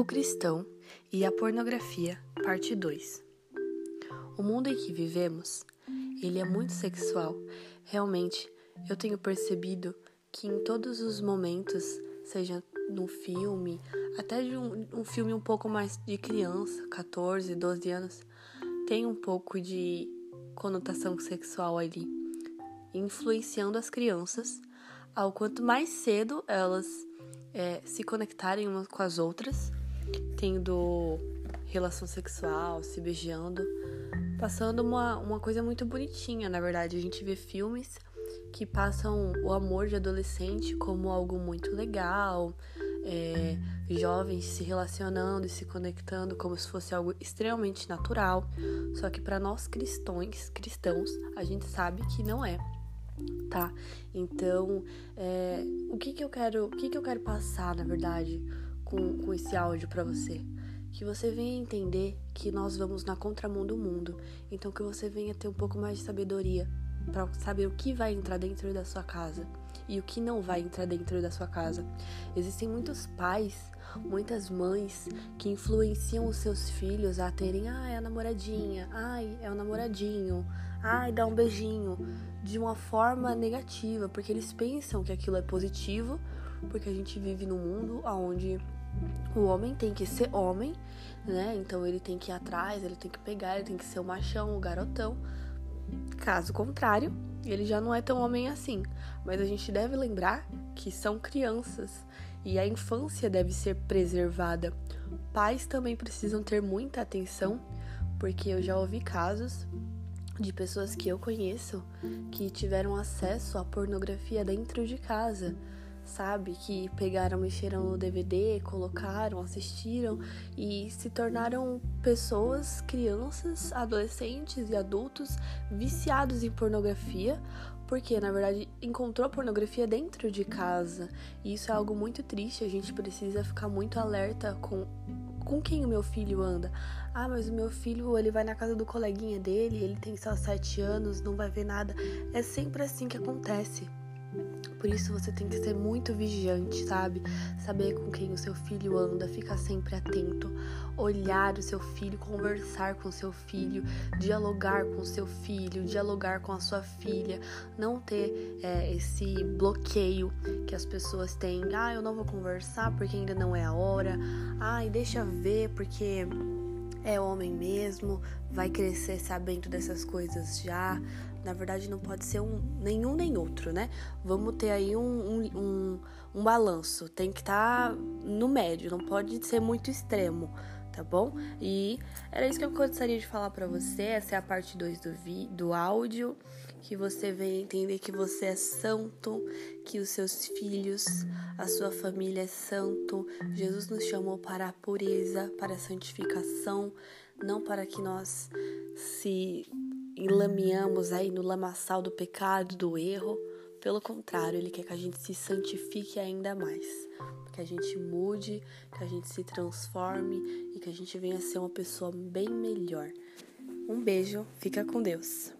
O cristão e a pornografia, parte 2. O mundo em que vivemos, ele é muito sexual. Realmente, eu tenho percebido que em todos os momentos, seja num filme, até de um, um filme um pouco mais de criança, 14, 12 anos, tem um pouco de conotação sexual ali, influenciando as crianças ao quanto mais cedo elas é, se conectarem umas com as outras, tendo relação sexual, se beijando, passando uma, uma coisa muito bonitinha, na verdade. A gente vê filmes que passam o amor de adolescente como algo muito legal, é, jovens se relacionando e se conectando como se fosse algo extremamente natural. Só que para nós cristãos, cristãos, a gente sabe que não é tá? Então, é, o que que eu quero, o que que eu quero passar, na verdade, com, com esse áudio para você? Que você venha entender que nós vamos na contramão do mundo, então que você venha ter um pouco mais de sabedoria para saber o que vai entrar dentro da sua casa e o que não vai entrar dentro da sua casa. Existem muitos pais, muitas mães que influenciam os seus filhos a terem, ah, é a namoradinha, ai, é o namoradinho, ai, dá um beijinho, de uma forma negativa, porque eles pensam que aquilo é positivo, porque a gente vive num mundo onde o homem tem que ser homem, né? Então ele tem que ir atrás, ele tem que pegar, ele tem que ser o machão, o garotão. Caso contrário, ele já não é tão homem assim. Mas a gente deve lembrar que são crianças e a infância deve ser preservada. Pais também precisam ter muita atenção, porque eu já ouvi casos de pessoas que eu conheço que tiveram acesso à pornografia dentro de casa, sabe? Que pegaram, mexeram no DVD, colocaram, assistiram e se tornaram pessoas, crianças, adolescentes e adultos viciados em pornografia, porque na verdade encontrou pornografia dentro de casa. E isso é algo muito triste, a gente precisa ficar muito alerta com com quem o meu filho anda? Ah, mas o meu filho, ele vai na casa do coleguinha dele, ele tem só sete anos, não vai ver nada. É sempre assim que acontece. Por isso você tem que ser muito vigiante, sabe? Saber com quem o seu filho anda, ficar sempre atento, olhar o seu filho, conversar com o seu filho, dialogar com o seu filho, dialogar com a sua filha, não ter é, esse bloqueio que as pessoas têm. Ah, eu não vou conversar porque ainda não é a hora. Ai, deixa ver porque é homem mesmo, vai crescer sabendo dessas coisas já. Na verdade, não pode ser um, nenhum nem outro, né? Vamos ter aí um, um, um, um balanço. Tem que estar tá no médio, não pode ser muito extremo, tá bom? E era isso que eu gostaria de falar para você. Essa é a parte 2 do, do áudio. Que você venha entender que você é santo, que os seus filhos, a sua família é santo. Jesus nos chamou para a pureza, para a santificação, não para que nós se enlameamos aí no lamaçal do pecado, do erro. Pelo contrário, ele quer que a gente se santifique ainda mais, que a gente mude, que a gente se transforme e que a gente venha ser uma pessoa bem melhor. Um beijo, fica com Deus.